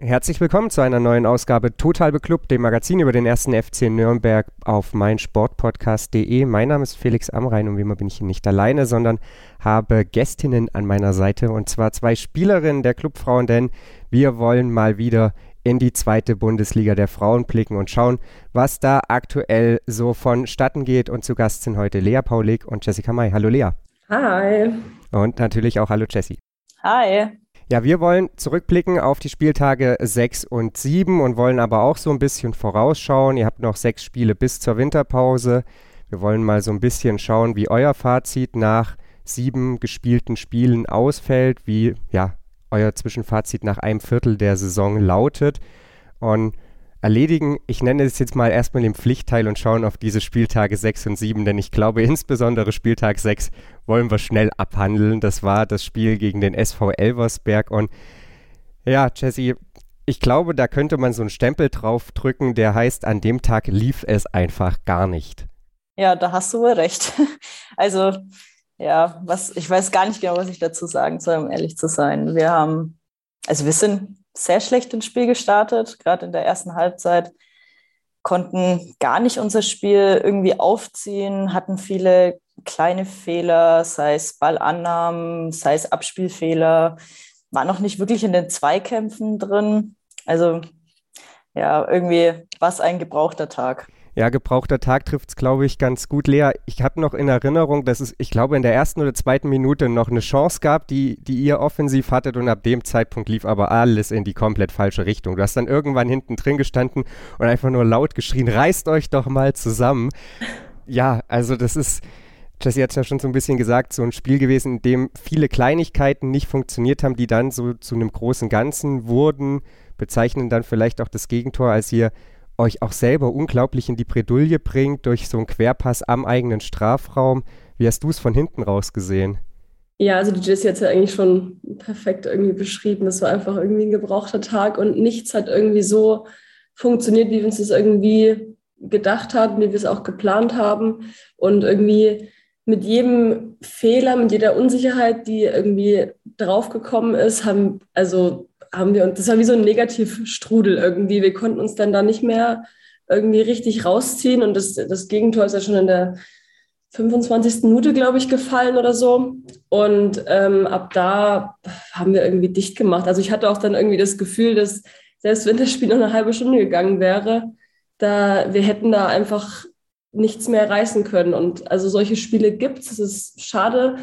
Herzlich willkommen zu einer neuen Ausgabe Total Beklubbt, dem Magazin über den ersten FC Nürnberg auf meinsportpodcast.de. Mein Name ist Felix Amrein und wie immer bin ich hier nicht alleine, sondern habe Gästinnen an meiner Seite und zwar zwei Spielerinnen der Clubfrauen, denn wir wollen mal wieder in die zweite Bundesliga der Frauen blicken und schauen, was da aktuell so vonstatten geht. Und zu Gast sind heute Lea Paulik und Jessica May. Hallo Lea. Hi. Und natürlich auch Hallo Jessie. Hi. Ja, wir wollen zurückblicken auf die Spieltage 6 und 7 und wollen aber auch so ein bisschen vorausschauen. Ihr habt noch sechs Spiele bis zur Winterpause. Wir wollen mal so ein bisschen schauen, wie euer Fazit nach sieben gespielten Spielen ausfällt, wie ja euer Zwischenfazit nach einem Viertel der Saison lautet. Und erledigen. Ich nenne es jetzt mal erstmal den Pflichtteil und schauen auf diese Spieltage 6 und 7, denn ich glaube, insbesondere Spieltag 6 wollen wir schnell abhandeln. Das war das Spiel gegen den SV Elversberg und ja, Jesse, ich glaube, da könnte man so einen Stempel drauf drücken, der heißt, an dem Tag lief es einfach gar nicht. Ja, da hast du wohl recht. Also, ja, was, ich weiß gar nicht genau, was ich dazu sagen soll, um ehrlich zu sein. Wir haben, also wir sind sehr schlecht ins Spiel gestartet, gerade in der ersten Halbzeit. Konnten gar nicht unser Spiel irgendwie aufziehen, hatten viele kleine Fehler, sei es Ballannahmen, sei es Abspielfehler, war noch nicht wirklich in den Zweikämpfen drin. Also ja, irgendwie war es ein gebrauchter Tag. Ja, gebrauchter Tag trifft es, glaube ich, ganz gut. Lea, ich habe noch in Erinnerung, dass es, ich glaube, in der ersten oder zweiten Minute noch eine Chance gab, die, die ihr offensiv hattet und ab dem Zeitpunkt lief aber alles in die komplett falsche Richtung. Du hast dann irgendwann hinten drin gestanden und einfach nur laut geschrien, reißt euch doch mal zusammen. Ja, also das ist, Jesse hat es ja schon so ein bisschen gesagt, so ein Spiel gewesen, in dem viele Kleinigkeiten nicht funktioniert haben, die dann so zu einem großen Ganzen wurden, bezeichnen dann vielleicht auch das Gegentor, als ihr euch auch selber unglaublich in die Bredouille bringt durch so einen Querpass am eigenen Strafraum. Wie hast du es von hinten raus gesehen? Ja, also die Jessie hat es ja eigentlich schon perfekt irgendwie beschrieben. Das war einfach irgendwie ein gebrauchter Tag und nichts hat irgendwie so funktioniert, wie wir uns das irgendwie gedacht haben, wie wir es auch geplant haben. Und irgendwie mit jedem Fehler, mit jeder Unsicherheit, die irgendwie draufgekommen ist, haben, also haben wir, und das war wie so ein Negativstrudel irgendwie. Wir konnten uns dann da nicht mehr irgendwie richtig rausziehen und das, das Gegentor ist ja schon in der 25. Minute, glaube ich, gefallen oder so. Und ähm, ab da haben wir irgendwie dicht gemacht. Also ich hatte auch dann irgendwie das Gefühl, dass selbst wenn das Spiel noch eine halbe Stunde gegangen wäre, da wir hätten da einfach nichts mehr reißen können. Und also solche Spiele gibt es. Es ist schade,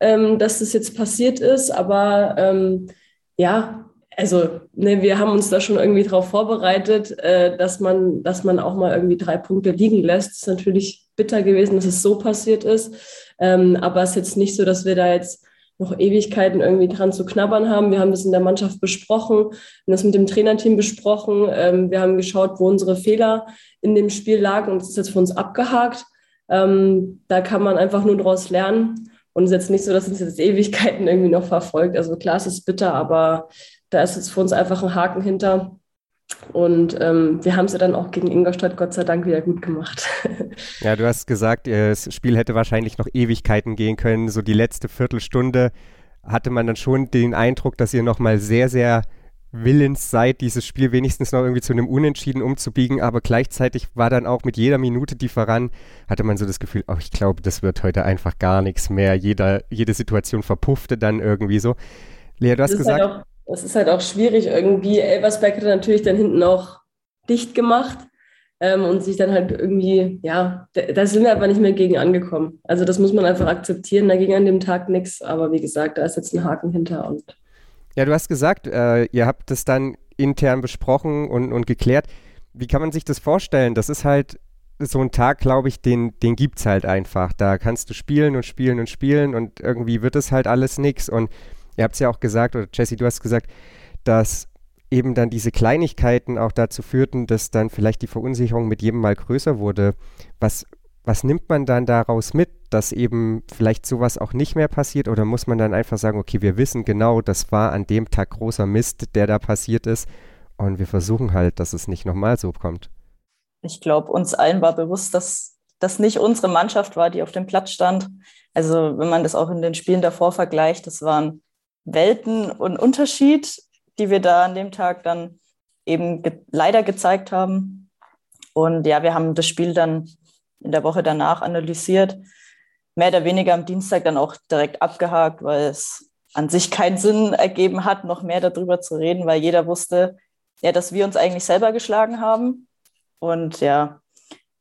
ähm, dass das jetzt passiert ist, aber ähm, ja, also ne, wir haben uns da schon irgendwie darauf vorbereitet, äh, dass, man, dass man auch mal irgendwie drei Punkte liegen lässt. Es ist natürlich bitter gewesen, dass es so passiert ist. Ähm, aber es ist jetzt nicht so, dass wir da jetzt noch Ewigkeiten irgendwie dran zu knabbern haben. Wir haben das in der Mannschaft besprochen, haben das mit dem Trainerteam besprochen. Ähm, wir haben geschaut, wo unsere Fehler in dem Spiel lagen und das ist jetzt für uns abgehakt. Ähm, da kann man einfach nur daraus lernen. Und es ist jetzt nicht so, dass uns jetzt Ewigkeiten irgendwie noch verfolgt. Also klar, es ist bitter, aber da ist jetzt für uns einfach ein Haken hinter. Und ähm, wir haben es ja dann auch gegen Ingolstadt Gott sei Dank wieder gut gemacht. Ja, du hast gesagt, das Spiel hätte wahrscheinlich noch Ewigkeiten gehen können. So die letzte Viertelstunde hatte man dann schon den Eindruck, dass ihr nochmal sehr, sehr willens seid, dieses Spiel wenigstens noch irgendwie zu einem Unentschieden umzubiegen. Aber gleichzeitig war dann auch mit jeder Minute, die voran, hatte man so das Gefühl, oh, ich glaube, das wird heute einfach gar nichts mehr. Jeder, jede Situation verpuffte dann irgendwie so. Lea, du hast halt gesagt. Halt es ist halt auch schwierig irgendwie. Elversberg hat natürlich dann hinten auch dicht gemacht ähm, und sich dann halt irgendwie, ja, da, sind wir aber nicht mehr gegen angekommen. Also das muss man einfach akzeptieren. Da ging an dem Tag nichts, aber wie gesagt, da ist jetzt ein Haken hinter und. Ja, du hast gesagt, äh, ihr habt das dann intern besprochen und, und geklärt. Wie kann man sich das vorstellen? Das ist halt so ein Tag, glaube ich, den, den gibt es halt einfach. Da kannst du spielen und spielen und spielen und irgendwie wird es halt alles nichts. Und ihr habt es ja auch gesagt, oder Jesse, du hast gesagt, dass eben dann diese Kleinigkeiten auch dazu führten, dass dann vielleicht die Verunsicherung mit jedem Mal größer wurde. Was, was nimmt man dann daraus mit, dass eben vielleicht sowas auch nicht mehr passiert? Oder muss man dann einfach sagen, okay, wir wissen genau, das war an dem Tag großer Mist, der da passiert ist und wir versuchen halt, dass es nicht nochmal so kommt. Ich glaube, uns allen war bewusst, dass das nicht unsere Mannschaft war, die auf dem Platz stand. Also wenn man das auch in den Spielen davor vergleicht, das waren Welten und Unterschied, die wir da an dem Tag dann eben ge leider gezeigt haben. Und ja, wir haben das Spiel dann in der Woche danach analysiert, mehr oder weniger am Dienstag dann auch direkt abgehakt, weil es an sich keinen Sinn ergeben hat, noch mehr darüber zu reden, weil jeder wusste, ja, dass wir uns eigentlich selber geschlagen haben. Und ja,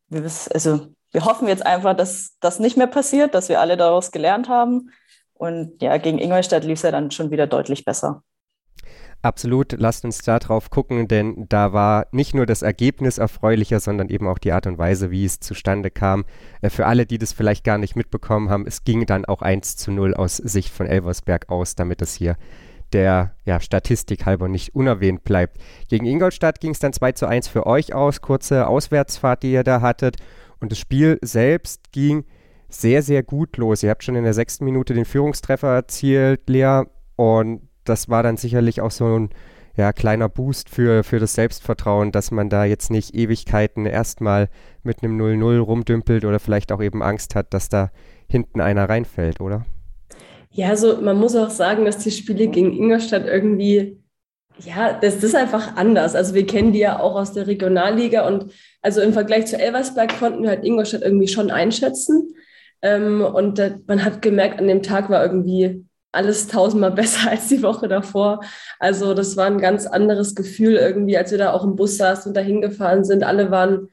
wir, also, wir hoffen jetzt einfach, dass das nicht mehr passiert, dass wir alle daraus gelernt haben. Und ja, gegen Ingolstadt lief es ja dann schon wieder deutlich besser. Absolut, lasst uns da drauf gucken, denn da war nicht nur das Ergebnis erfreulicher, sondern eben auch die Art und Weise, wie es zustande kam. Äh, für alle, die das vielleicht gar nicht mitbekommen haben, es ging dann auch 1 zu 0 aus Sicht von Elversberg aus, damit es hier der ja, Statistik halber nicht unerwähnt bleibt. Gegen Ingolstadt ging es dann 2 zu 1 für euch aus, kurze Auswärtsfahrt, die ihr da hattet. Und das Spiel selbst ging sehr, sehr gut los. Ihr habt schon in der sechsten Minute den Führungstreffer erzielt, Lea. Und das war dann sicherlich auch so ein ja, kleiner Boost für, für das Selbstvertrauen, dass man da jetzt nicht Ewigkeiten erstmal mit einem 0-0 rumdümpelt oder vielleicht auch eben Angst hat, dass da hinten einer reinfällt, oder? Ja, also man muss auch sagen, dass die Spiele gegen Ingolstadt irgendwie, ja, das, das ist einfach anders. Also wir kennen die ja auch aus der Regionalliga und also im Vergleich zu Elversberg konnten wir halt Ingolstadt irgendwie schon einschätzen. Ähm, und da, man hat gemerkt, an dem Tag war irgendwie alles tausendmal besser als die Woche davor. Also das war ein ganz anderes Gefühl irgendwie, als wir da auch im Bus saßen und dahin gefahren sind. Alle waren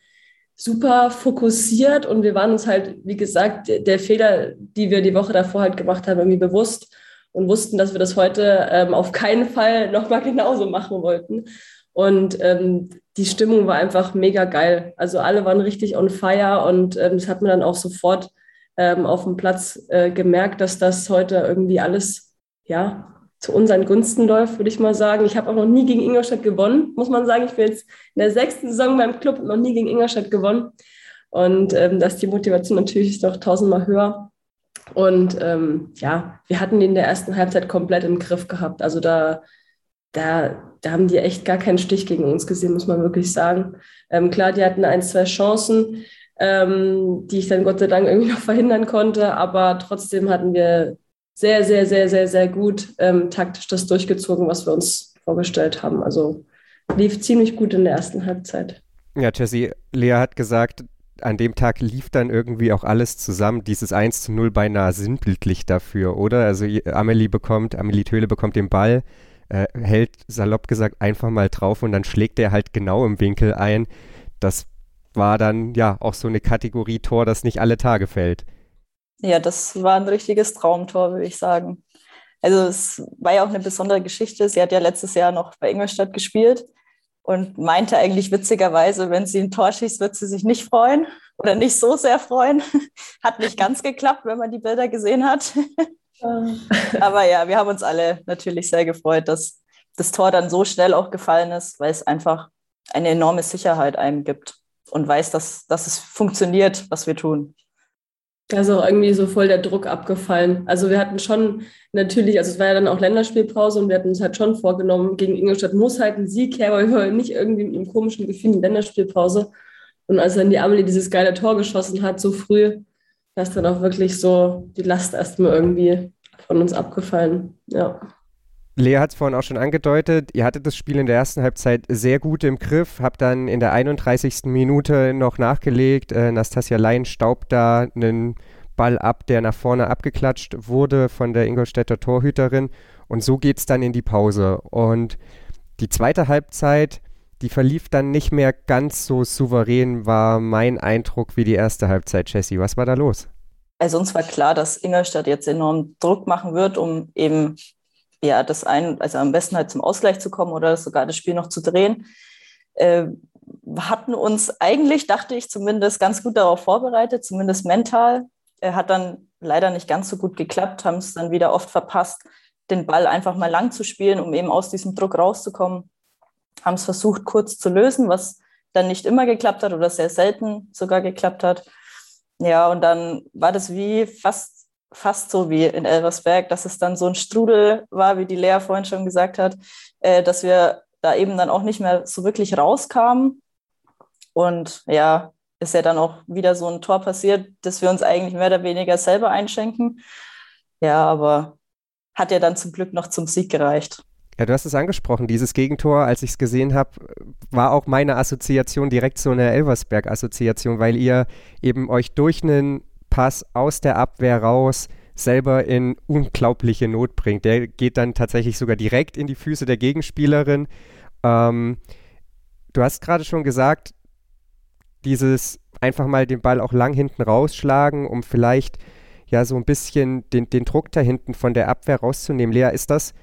super fokussiert und wir waren uns halt, wie gesagt, der Fehler, die wir die Woche davor halt gemacht haben, irgendwie bewusst und wussten, dass wir das heute ähm, auf keinen Fall nochmal genauso machen wollten. Und ähm, die Stimmung war einfach mega geil. Also alle waren richtig on fire und ähm, das hat man dann auch sofort ähm, auf dem Platz äh, gemerkt, dass das heute irgendwie alles, ja, zu unseren Gunsten läuft, würde ich mal sagen. Ich habe auch noch nie gegen Ingolstadt gewonnen, muss man sagen. Ich bin jetzt in der sechsten Saison beim Club noch nie gegen Ingolstadt gewonnen. Und ähm, da ist die Motivation natürlich noch tausendmal höher. Und ähm, ja, wir hatten die in der ersten Halbzeit komplett im Griff gehabt. Also da, da, da haben die echt gar keinen Stich gegen uns gesehen, muss man wirklich sagen. Ähm, klar, die hatten ein, zwei Chancen, ähm, die ich dann Gott sei Dank irgendwie noch verhindern konnte. Aber trotzdem hatten wir sehr, sehr, sehr, sehr, sehr gut ähm, taktisch das durchgezogen, was wir uns vorgestellt haben. Also lief ziemlich gut in der ersten Halbzeit. Ja, Jesse, Lea hat gesagt, an dem Tag lief dann irgendwie auch alles zusammen. Dieses 1 zu 0 beinahe sinnbildlich dafür, oder? Also Amelie bekommt, Amelie Töle bekommt den Ball, äh, hält salopp gesagt einfach mal drauf und dann schlägt er halt genau im Winkel ein. Das war dann ja auch so eine Kategorie Tor, das nicht alle Tage fällt. Ja, das war ein richtiges Traumtor, würde ich sagen. Also es war ja auch eine besondere Geschichte. Sie hat ja letztes Jahr noch bei Ingolstadt gespielt und meinte eigentlich witzigerweise, wenn sie ein Tor schießt, wird sie sich nicht freuen oder nicht so sehr freuen. Hat nicht ganz geklappt, wenn man die Bilder gesehen hat. Aber ja, wir haben uns alle natürlich sehr gefreut, dass das Tor dann so schnell auch gefallen ist, weil es einfach eine enorme Sicherheit einem gibt und weiß, dass, dass es funktioniert, was wir tun. Da ist auch irgendwie so voll der Druck abgefallen. Also wir hatten schon natürlich, also es war ja dann auch Länderspielpause und wir hatten uns halt schon vorgenommen, gegen Ingolstadt muss halt ein Sieg her, weil wir nicht irgendwie mit einem komischen Gefühl in Länderspielpause. Und als dann die Amelie dieses geile Tor geschossen hat, so früh, da ist dann auch wirklich so die Last erstmal irgendwie von uns abgefallen. Ja. Lea hat es vorhin auch schon angedeutet, ihr hattet das Spiel in der ersten Halbzeit sehr gut im Griff, habt dann in der 31. Minute noch nachgelegt. Äh, Nastasia Lein staubt da einen Ball ab, der nach vorne abgeklatscht wurde von der Ingolstädter Torhüterin. Und so geht es dann in die Pause. Und die zweite Halbzeit, die verlief dann nicht mehr ganz so souverän, war mein Eindruck wie die erste Halbzeit. Jessie, was war da los? Also uns war klar, dass Ingolstadt jetzt enorm Druck machen wird, um eben ja, das ein, also am besten halt zum Ausgleich zu kommen oder sogar das Spiel noch zu drehen. Äh, hatten uns eigentlich, dachte ich zumindest, ganz gut darauf vorbereitet, zumindest mental. Er hat dann leider nicht ganz so gut geklappt, haben es dann wieder oft verpasst, den Ball einfach mal lang zu spielen, um eben aus diesem Druck rauszukommen. Haben es versucht, kurz zu lösen, was dann nicht immer geklappt hat oder sehr selten sogar geklappt hat. Ja, und dann war das wie fast fast so wie in Elversberg, dass es dann so ein Strudel war, wie die Lea vorhin schon gesagt hat, äh, dass wir da eben dann auch nicht mehr so wirklich rauskam. Und ja, ist ja dann auch wieder so ein Tor passiert, das wir uns eigentlich mehr oder weniger selber einschenken. Ja, aber hat ja dann zum Glück noch zum Sieg gereicht. Ja, du hast es angesprochen, dieses Gegentor, als ich es gesehen habe, war auch meine Assoziation direkt so eine Elversberg-Assoziation, weil ihr eben euch durch einen Pass aus der Abwehr raus selber in unglaubliche Not bringt. Der geht dann tatsächlich sogar direkt in die Füße der Gegenspielerin. Ähm, du hast gerade schon gesagt, dieses einfach mal den Ball auch lang hinten rausschlagen, um vielleicht ja so ein bisschen den, den Druck da hinten von der Abwehr rauszunehmen. Lea, ist das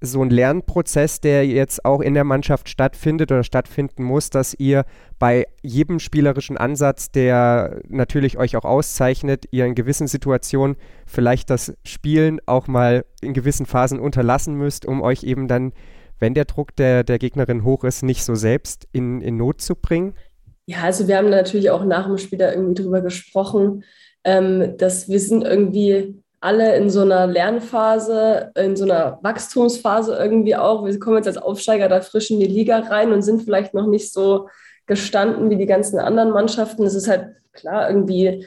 so ein Lernprozess, der jetzt auch in der Mannschaft stattfindet oder stattfinden muss, dass ihr bei jedem spielerischen Ansatz, der natürlich euch auch auszeichnet, ihr in gewissen Situationen vielleicht das Spielen auch mal in gewissen Phasen unterlassen müsst, um euch eben dann, wenn der Druck der, der Gegnerin hoch ist, nicht so selbst in, in Not zu bringen? Ja, also wir haben natürlich auch nach dem Spiel da irgendwie drüber gesprochen, ähm, dass wir sind irgendwie alle in so einer Lernphase, in so einer Wachstumsphase irgendwie auch. Wir kommen jetzt als Aufsteiger da frisch in die Liga rein und sind vielleicht noch nicht so gestanden wie die ganzen anderen Mannschaften. Es ist halt klar irgendwie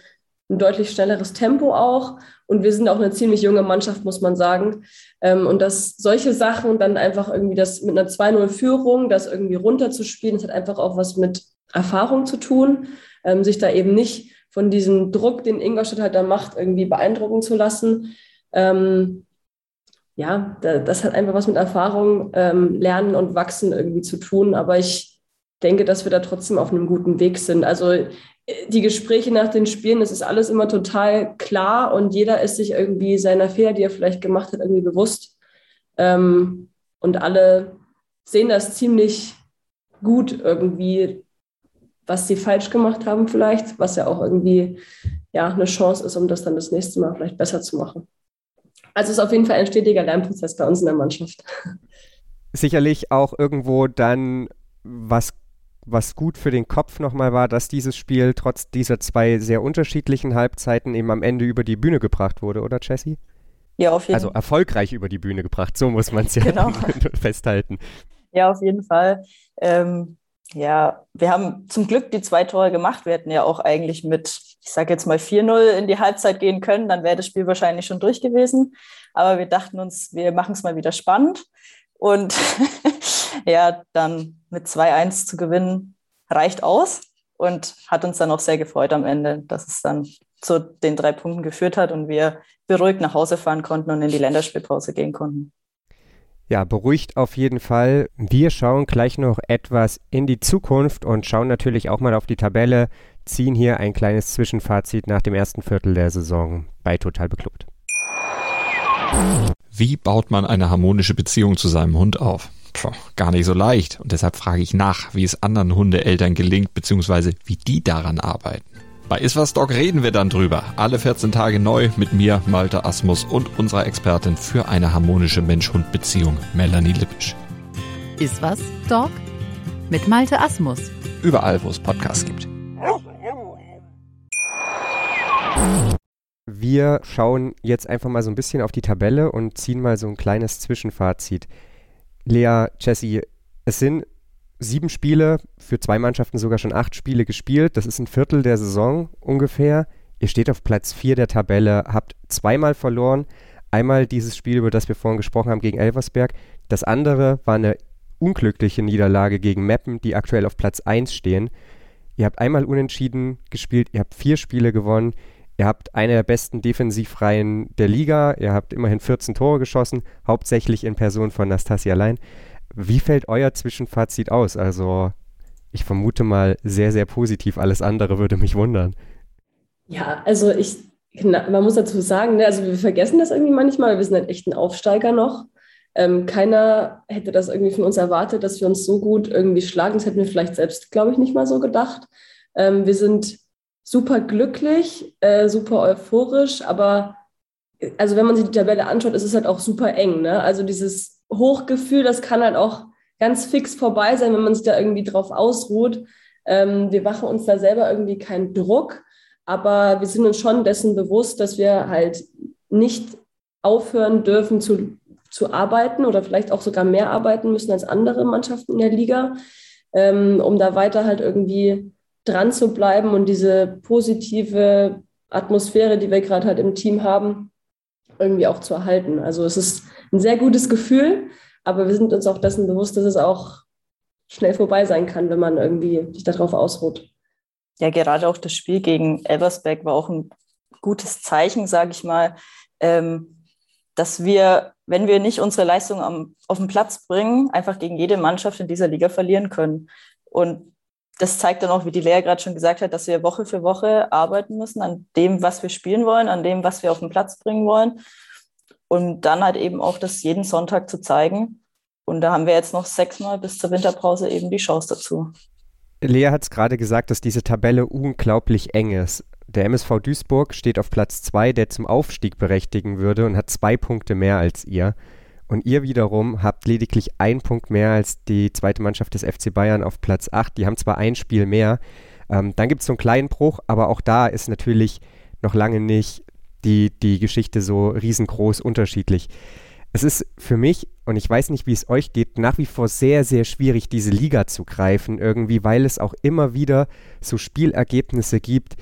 ein deutlich schnelleres Tempo auch. Und wir sind auch eine ziemlich junge Mannschaft, muss man sagen. Ähm, und dass solche Sachen dann einfach irgendwie das mit einer 2-0-Führung, das irgendwie runterzuspielen, das hat einfach auch was mit Erfahrung zu tun, ähm, sich da eben nicht von diesem Druck, den Ingolstadt halt da macht, irgendwie beeindrucken zu lassen. Ähm, ja, das hat einfach was mit Erfahrung, ähm, Lernen und Wachsen irgendwie zu tun. Aber ich denke, dass wir da trotzdem auf einem guten Weg sind. Also äh, die Gespräche nach den Spielen, das ist alles immer total klar und jeder ist sich irgendwie seiner Fehler, die er vielleicht gemacht hat, irgendwie bewusst. Ähm, und alle sehen das ziemlich gut irgendwie, was sie falsch gemacht haben vielleicht, was ja auch irgendwie ja, eine Chance ist, um das dann das nächste Mal vielleicht besser zu machen. Also es ist auf jeden Fall ein stetiger Lernprozess bei uns in der Mannschaft. Sicherlich auch irgendwo dann was was gut für den Kopf nochmal war, dass dieses Spiel trotz dieser zwei sehr unterschiedlichen Halbzeiten eben am Ende über die Bühne gebracht wurde, oder Jesse? Ja, auf jeden Fall. Also erfolgreich über die Bühne gebracht, so muss man es ja genau. festhalten. Ja, auf jeden Fall. Ähm, ja, wir haben zum Glück die zwei Tore gemacht. Wir hätten ja auch eigentlich mit, ich sage jetzt mal 4-0 in die Halbzeit gehen können, dann wäre das Spiel wahrscheinlich schon durch gewesen. Aber wir dachten uns, wir machen es mal wieder spannend. Und ja, dann mit 2-1 zu gewinnen, reicht aus und hat uns dann auch sehr gefreut am Ende, dass es dann zu den drei Punkten geführt hat und wir beruhigt nach Hause fahren konnten und in die Länderspielpause gehen konnten. Ja, beruhigt auf jeden Fall. Wir schauen gleich noch etwas in die Zukunft und schauen natürlich auch mal auf die Tabelle, ziehen hier ein kleines Zwischenfazit nach dem ersten Viertel der Saison bei Total Beklubbt. Wie baut man eine harmonische Beziehung zu seinem Hund auf? Puh, gar nicht so leicht. Und deshalb frage ich nach, wie es anderen Hundeeltern gelingt, beziehungsweise wie die daran arbeiten. Bei Iswas Dog reden wir dann drüber. Alle 14 Tage neu mit mir, Malte Asmus und unserer Expertin für eine harmonische Mensch-Hund-Beziehung, Melanie Lippisch. Iswas Dog mit Malte Asmus. Überall, wo es Podcasts gibt. Wir schauen jetzt einfach mal so ein bisschen auf die Tabelle und ziehen mal so ein kleines Zwischenfazit. Lea, Jesse, es sind sieben Spiele, für zwei Mannschaften sogar schon acht Spiele gespielt. Das ist ein Viertel der Saison ungefähr. Ihr steht auf Platz vier der Tabelle, habt zweimal verloren. Einmal dieses Spiel, über das wir vorhin gesprochen haben, gegen Elversberg. Das andere war eine unglückliche Niederlage gegen Meppen, die aktuell auf Platz 1 stehen. Ihr habt einmal unentschieden gespielt, ihr habt vier Spiele gewonnen, ihr habt eine der besten Defensivreihen der Liga, ihr habt immerhin 14 Tore geschossen, hauptsächlich in Person von Nastasia Lein. Wie fällt euer Zwischenfazit aus? Also, ich vermute mal sehr, sehr positiv. Alles andere würde mich wundern. Ja, also ich, man muss dazu sagen, ne, also wir vergessen das irgendwie manchmal. Wir sind halt echt ein Aufsteiger noch. Ähm, keiner hätte das irgendwie von uns erwartet, dass wir uns so gut irgendwie schlagen. Das hätten wir vielleicht selbst, glaube ich, nicht mal so gedacht. Ähm, wir sind super glücklich, äh, super euphorisch, aber also wenn man sich die Tabelle anschaut, ist es halt auch super eng. Ne? Also dieses Hochgefühl, das kann halt auch ganz fix vorbei sein, wenn man sich da irgendwie drauf ausruht. Ähm, wir machen uns da selber irgendwie keinen Druck, aber wir sind uns schon dessen bewusst, dass wir halt nicht aufhören dürfen zu zu arbeiten oder vielleicht auch sogar mehr arbeiten müssen als andere Mannschaften in der Liga, ähm, um da weiter halt irgendwie dran zu bleiben und diese positive Atmosphäre, die wir gerade halt im Team haben, irgendwie auch zu erhalten. Also es ist ein sehr gutes Gefühl, aber wir sind uns auch dessen bewusst, dass es auch schnell vorbei sein kann, wenn man irgendwie sich darauf ausruht. Ja, gerade auch das Spiel gegen Elversberg war auch ein gutes Zeichen, sage ich mal, ähm, dass wir, wenn wir nicht unsere Leistung am, auf den Platz bringen, einfach gegen jede Mannschaft in dieser Liga verlieren können. Und das zeigt dann auch, wie die Lea gerade schon gesagt hat, dass wir Woche für Woche arbeiten müssen an dem, was wir spielen wollen, an dem, was wir auf den Platz bringen wollen. Und dann halt eben auch das jeden Sonntag zu zeigen. Und da haben wir jetzt noch sechsmal bis zur Winterpause eben die Chance dazu. Lea hat es gerade gesagt, dass diese Tabelle unglaublich eng ist. Der MSV Duisburg steht auf Platz 2, der zum Aufstieg berechtigen würde und hat zwei Punkte mehr als ihr. Und ihr wiederum habt lediglich einen Punkt mehr als die zweite Mannschaft des FC Bayern auf Platz 8. Die haben zwar ein Spiel mehr. Ähm, dann gibt es so einen kleinen Bruch, aber auch da ist natürlich noch lange nicht die, die Geschichte so riesengroß unterschiedlich. Es ist für mich, und ich weiß nicht, wie es euch geht, nach wie vor sehr, sehr schwierig, diese Liga zu greifen, irgendwie, weil es auch immer wieder so Spielergebnisse gibt,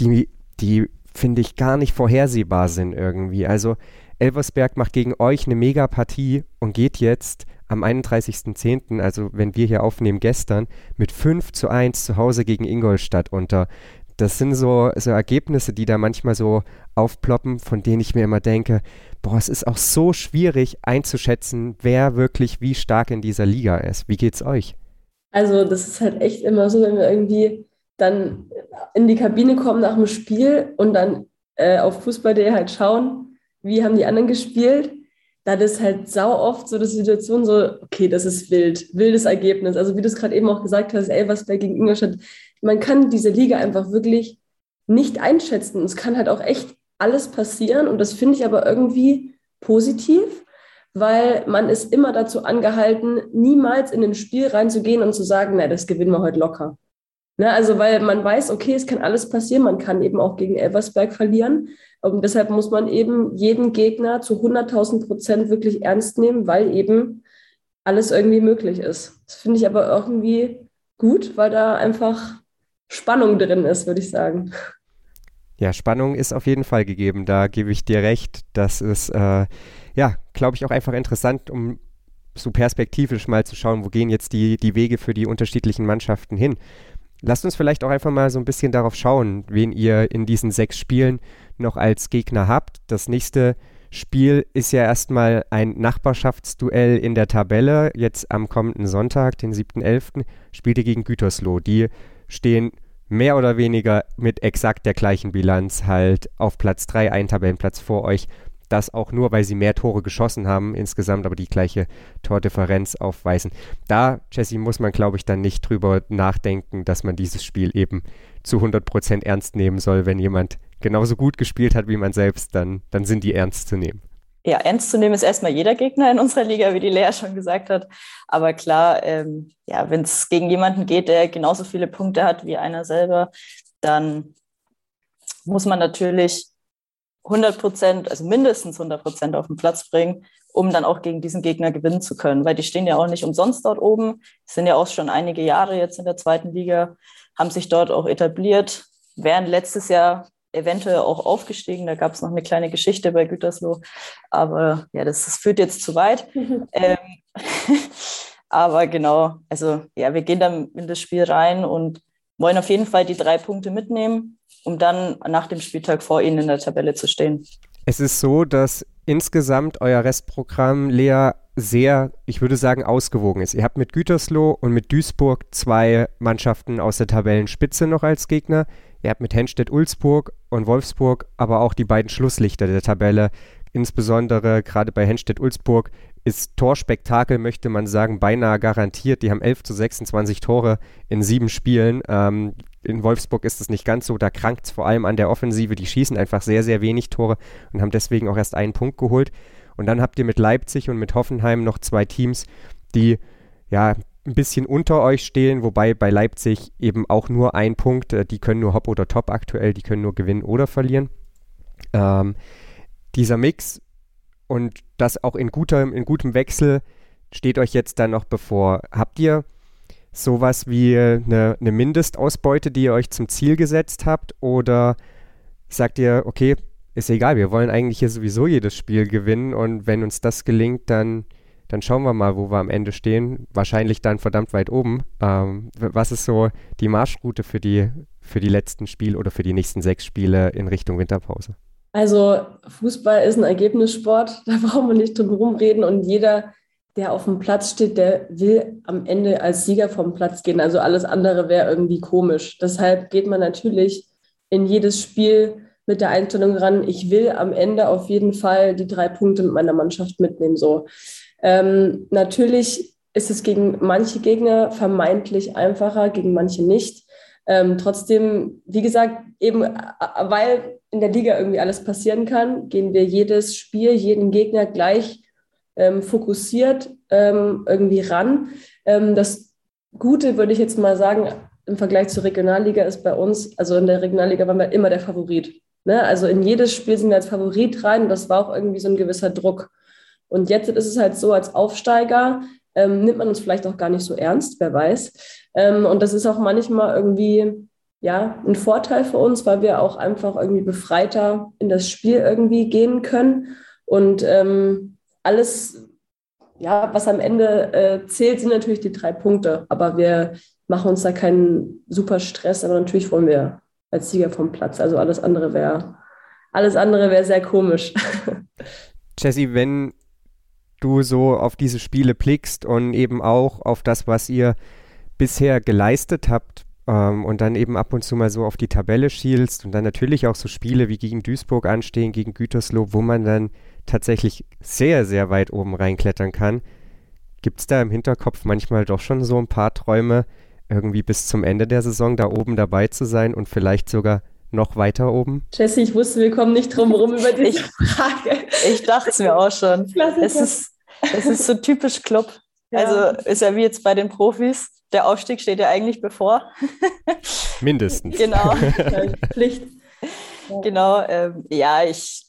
die, die finde ich, gar nicht vorhersehbar sind irgendwie. Also Elversberg macht gegen euch eine Mega-Partie und geht jetzt am 31.10., also wenn wir hier aufnehmen gestern, mit 5 zu 1 zu Hause gegen Ingolstadt unter. Das sind so, so Ergebnisse, die da manchmal so aufploppen, von denen ich mir immer denke, boah, es ist auch so schwierig einzuschätzen, wer wirklich wie stark in dieser Liga ist. Wie geht's euch? Also, das ist halt echt immer so, wenn wir irgendwie dann in die Kabine kommen nach dem Spiel und dann äh, auf Fußball.de halt schauen, wie haben die anderen gespielt, dann ist halt sau oft so die Situation so, okay, das ist wild, wildes Ergebnis. Also wie du es gerade eben auch gesagt hast, Elversberg gegen Ingolstadt, man kann diese Liga einfach wirklich nicht einschätzen. Es kann halt auch echt alles passieren und das finde ich aber irgendwie positiv, weil man ist immer dazu angehalten, niemals in ein Spiel reinzugehen und zu sagen, na, das gewinnen wir heute locker. Ne, also weil man weiß, okay, es kann alles passieren, man kann eben auch gegen Elversberg verlieren. Und deshalb muss man eben jeden Gegner zu 100.000 Prozent wirklich ernst nehmen, weil eben alles irgendwie möglich ist. Das finde ich aber irgendwie gut, weil da einfach Spannung drin ist, würde ich sagen. Ja, Spannung ist auf jeden Fall gegeben. Da gebe ich dir recht. Das ist, äh, ja, glaube ich, auch einfach interessant, um so perspektivisch mal zu schauen, wo gehen jetzt die, die Wege für die unterschiedlichen Mannschaften hin. Lasst uns vielleicht auch einfach mal so ein bisschen darauf schauen, wen ihr in diesen sechs Spielen noch als Gegner habt. Das nächste Spiel ist ja erstmal ein Nachbarschaftsduell in der Tabelle. Jetzt am kommenden Sonntag, den 7.11., spielt ihr gegen Gütersloh. Die stehen mehr oder weniger mit exakt der gleichen Bilanz halt auf Platz 3, einen Tabellenplatz vor euch das auch nur, weil sie mehr Tore geschossen haben, insgesamt aber die gleiche Tordifferenz aufweisen. Da, Jesse, muss man, glaube ich, dann nicht drüber nachdenken, dass man dieses Spiel eben zu 100% ernst nehmen soll. Wenn jemand genauso gut gespielt hat wie man selbst, dann, dann sind die ernst zu nehmen. Ja, ernst zu nehmen ist erstmal jeder Gegner in unserer Liga, wie die Lea schon gesagt hat. Aber klar, ähm, ja, wenn es gegen jemanden geht, der genauso viele Punkte hat wie einer selber, dann muss man natürlich 100 Prozent, also mindestens 100 Prozent auf den Platz bringen, um dann auch gegen diesen Gegner gewinnen zu können. Weil die stehen ja auch nicht umsonst dort oben, sind ja auch schon einige Jahre jetzt in der zweiten Liga, haben sich dort auch etabliert, wären letztes Jahr eventuell auch aufgestiegen. Da gab es noch eine kleine Geschichte bei Gütersloh. Aber ja, das, das führt jetzt zu weit. ähm, aber genau, also ja, wir gehen dann in das Spiel rein und wollen auf jeden Fall die drei Punkte mitnehmen um dann nach dem Spieltag vor ihnen in der Tabelle zu stehen. Es ist so, dass insgesamt euer Restprogramm, Lea, sehr, ich würde sagen, ausgewogen ist. Ihr habt mit Gütersloh und mit Duisburg zwei Mannschaften aus der Tabellenspitze noch als Gegner. Ihr habt mit Henstedt-Ulzburg und Wolfsburg aber auch die beiden Schlusslichter der Tabelle. Insbesondere gerade bei Henstedt-Ulzburg ist Torspektakel, möchte man sagen, beinahe garantiert. Die haben 11 zu 26 Tore in sieben Spielen. Ähm, in Wolfsburg ist es nicht ganz so, da krankt es vor allem an der Offensive. Die schießen einfach sehr, sehr wenig Tore und haben deswegen auch erst einen Punkt geholt. Und dann habt ihr mit Leipzig und mit Hoffenheim noch zwei Teams, die ja ein bisschen unter euch stehen, wobei bei Leipzig eben auch nur ein Punkt, äh, die können nur Hop oder Top aktuell, die können nur gewinnen oder verlieren. Ähm, dieser Mix und das auch in, guter, in gutem Wechsel steht euch jetzt dann noch bevor. Habt ihr sowas wie eine, eine Mindestausbeute, die ihr euch zum Ziel gesetzt habt? Oder sagt ihr, okay, ist egal, wir wollen eigentlich hier sowieso jedes Spiel gewinnen und wenn uns das gelingt, dann, dann schauen wir mal, wo wir am Ende stehen. Wahrscheinlich dann verdammt weit oben. Ähm, was ist so die Marschroute für die, für die letzten Spiele oder für die nächsten sechs Spiele in Richtung Winterpause? Also Fußball ist ein Ergebnissport, da brauchen wir nicht drum herum reden und jeder, der auf dem Platz steht, der will am Ende als Sieger vom Platz gehen. Also alles andere wäre irgendwie komisch. Deshalb geht man natürlich in jedes Spiel mit der Einstellung ran, ich will am Ende auf jeden Fall die drei Punkte mit meiner Mannschaft mitnehmen. So. Ähm, natürlich ist es gegen manche Gegner vermeintlich einfacher, gegen manche nicht. Ähm, trotzdem, wie gesagt, eben weil in der Liga irgendwie alles passieren kann, gehen wir jedes Spiel, jeden Gegner gleich ähm, fokussiert ähm, irgendwie ran. Ähm, das Gute würde ich jetzt mal sagen, im Vergleich zur Regionalliga ist bei uns, also in der Regionalliga waren wir immer der Favorit. Ne? Also in jedes Spiel sind wir als Favorit rein und das war auch irgendwie so ein gewisser Druck. Und jetzt ist es halt so, als Aufsteiger ähm, nimmt man uns vielleicht auch gar nicht so ernst, wer weiß. Ähm, und das ist auch manchmal irgendwie ja, ein Vorteil für uns, weil wir auch einfach irgendwie befreiter in das Spiel irgendwie gehen können. Und ähm, alles, ja, was am Ende äh, zählt, sind natürlich die drei Punkte. Aber wir machen uns da keinen super Stress, aber natürlich wollen wir als Sieger vom Platz. Also alles andere wäre alles andere wäre sehr komisch. Jesse, wenn du so auf diese Spiele blickst und eben auch auf das, was ihr bisher geleistet habt ähm, und dann eben ab und zu mal so auf die Tabelle schielst und dann natürlich auch so Spiele wie gegen Duisburg anstehen, gegen Gütersloh, wo man dann tatsächlich sehr, sehr weit oben reinklettern kann. Gibt es da im Hinterkopf manchmal doch schon so ein paar Träume, irgendwie bis zum Ende der Saison da oben dabei zu sein und vielleicht sogar noch weiter oben? Jesse, ich wusste, wir kommen nicht drum herum über diese Frage. Ich dachte es mir auch schon. Es ist, es ist so typisch Club. Ja. Also ist ja wie jetzt bei den Profis. Der Aufstieg steht ja eigentlich bevor. Mindestens. genau. Pflicht. Genau. Ähm, ja, ich.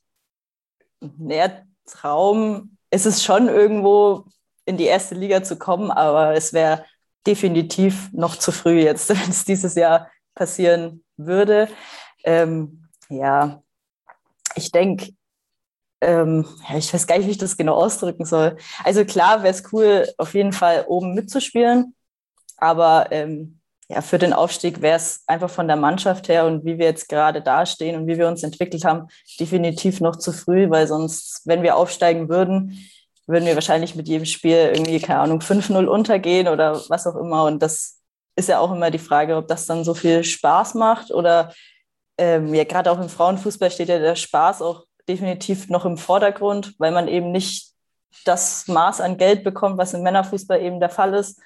Naja, Traum ist es schon irgendwo in die erste Liga zu kommen, aber es wäre definitiv noch zu früh jetzt, wenn es dieses Jahr passieren würde. Ähm, ja, ich denke, ähm, ja, ich weiß gar nicht, wie ich das genau ausdrücken soll. Also klar wäre es cool, auf jeden Fall oben mitzuspielen, aber ähm, ja, für den Aufstieg wäre es einfach von der Mannschaft her und wie wir jetzt gerade dastehen und wie wir uns entwickelt haben, definitiv noch zu früh, weil sonst, wenn wir aufsteigen würden, würden wir wahrscheinlich mit jedem Spiel irgendwie, keine Ahnung, 5-0 untergehen oder was auch immer. Und das ist ja auch immer die Frage, ob das dann so viel Spaß macht oder ähm, ja, gerade auch im Frauenfußball steht ja der Spaß auch definitiv noch im Vordergrund, weil man eben nicht das Maß an Geld bekommt, was im Männerfußball eben der Fall ist.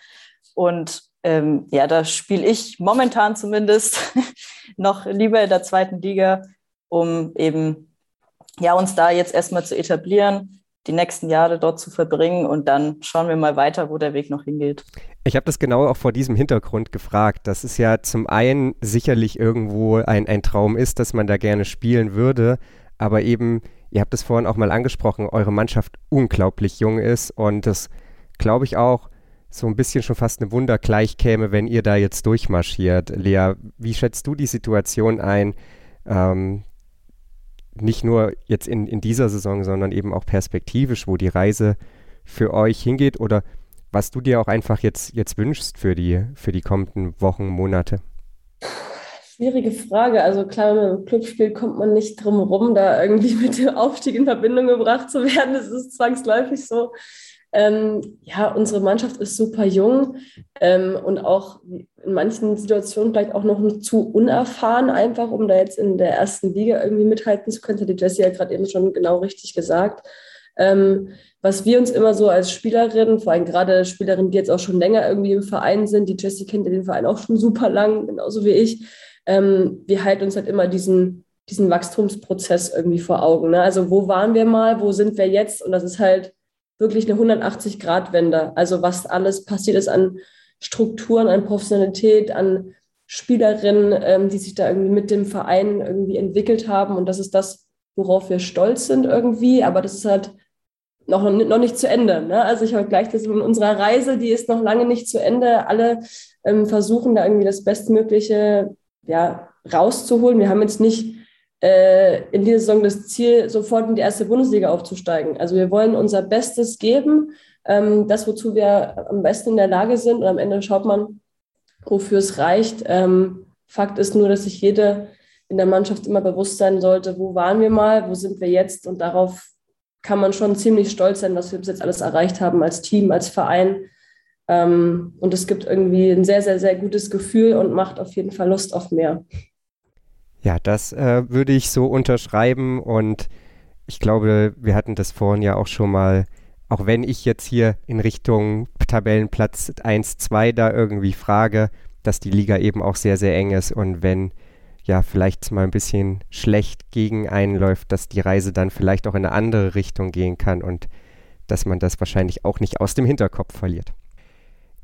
Und ähm, ja, da spiele ich momentan zumindest noch lieber in der zweiten Liga, um eben ja, uns da jetzt erstmal zu etablieren die nächsten Jahre dort zu verbringen. Und dann schauen wir mal weiter, wo der Weg noch hingeht. Ich habe das genau auch vor diesem Hintergrund gefragt, dass es ja zum einen sicherlich irgendwo ein, ein Traum ist, dass man da gerne spielen würde, aber eben, ihr habt es vorhin auch mal angesprochen, eure Mannschaft unglaublich jung ist. Und das glaube ich auch so ein bisschen schon fast eine Wunder gleich käme, wenn ihr da jetzt durchmarschiert. Lea, wie schätzt du die Situation ein? Ähm, nicht nur jetzt in, in dieser Saison, sondern eben auch perspektivisch, wo die Reise für euch hingeht oder was du dir auch einfach jetzt, jetzt wünschst für die, für die kommenden Wochen, Monate? Schwierige Frage. Also klar, wenn man im Club kommt man nicht drum herum, da irgendwie mit dem Aufstieg in Verbindung gebracht zu werden. Das ist zwangsläufig so. Ähm, ja, unsere Mannschaft ist super jung ähm, und auch in manchen Situationen vielleicht auch noch zu unerfahren, einfach um da jetzt in der ersten Liga irgendwie mithalten zu können. Das hat die Jessie ja gerade eben schon genau richtig gesagt. Ähm, was wir uns immer so als Spielerin, vor allem gerade Spielerinnen, die jetzt auch schon länger irgendwie im Verein sind, die Jessie kennt ja den Verein auch schon super lang, genauso wie ich, ähm, wir halten uns halt immer diesen, diesen Wachstumsprozess irgendwie vor Augen. Ne? Also wo waren wir mal, wo sind wir jetzt? Und das ist halt wirklich eine 180-Grad-Wende. Also was alles passiert ist an Strukturen, an Professionalität, an Spielerinnen, ähm, die sich da irgendwie mit dem Verein irgendwie entwickelt haben. Und das ist das, worauf wir stolz sind irgendwie. Aber das ist halt noch, noch nicht zu Ende. Ne? Also ich vergleiche das mit unserer Reise, die ist noch lange nicht zu Ende. Alle ähm, versuchen da irgendwie das Bestmögliche ja, rauszuholen. Wir haben jetzt nicht äh, in dieser Saison das Ziel, sofort in die erste Bundesliga aufzusteigen. Also wir wollen unser Bestes geben, ähm, das, wozu wir am besten in der Lage sind. Und am Ende schaut man, wofür es reicht. Ähm, Fakt ist nur, dass sich jede in der Mannschaft immer bewusst sein sollte, wo waren wir mal, wo sind wir jetzt und darauf kann man schon ziemlich stolz sein, was wir bis jetzt alles erreicht haben als Team, als Verein. Ähm, und es gibt irgendwie ein sehr, sehr, sehr gutes Gefühl und macht auf jeden Fall Lust auf mehr. Ja, das äh, würde ich so unterschreiben und ich glaube, wir hatten das vorhin ja auch schon mal, auch wenn ich jetzt hier in Richtung Tabellenplatz 1, 2 da irgendwie frage, dass die Liga eben auch sehr, sehr eng ist und wenn ja vielleicht mal ein bisschen schlecht gegen einen läuft, dass die Reise dann vielleicht auch in eine andere Richtung gehen kann und dass man das wahrscheinlich auch nicht aus dem Hinterkopf verliert.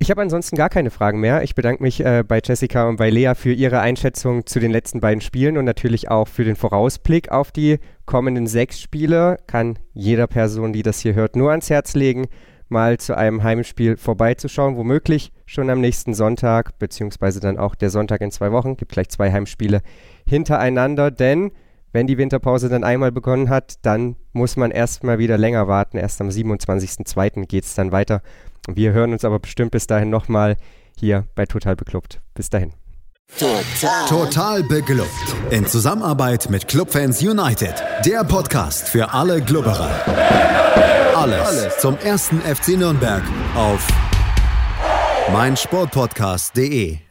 Ich habe ansonsten gar keine Fragen mehr. Ich bedanke mich äh, bei Jessica und bei Lea für ihre Einschätzung zu den letzten beiden Spielen und natürlich auch für den Vorausblick auf die kommenden sechs Spiele. Kann jeder Person, die das hier hört, nur ans Herz legen, mal zu einem Heimspiel vorbeizuschauen, womöglich schon am nächsten Sonntag, beziehungsweise dann auch der Sonntag in zwei Wochen. Gibt gleich zwei Heimspiele hintereinander, denn wenn die Winterpause dann einmal begonnen hat, dann muss man erstmal wieder länger warten. Erst am 27.02. geht es dann weiter wir hören uns aber bestimmt bis dahin nochmal hier bei Total Beklubbt. Bis dahin. Total. Total beglückt. In Zusammenarbeit mit Clubfans United. Der Podcast für alle Glubberer. Alles, Alles zum ersten FC Nürnberg auf meinsportpodcast.de.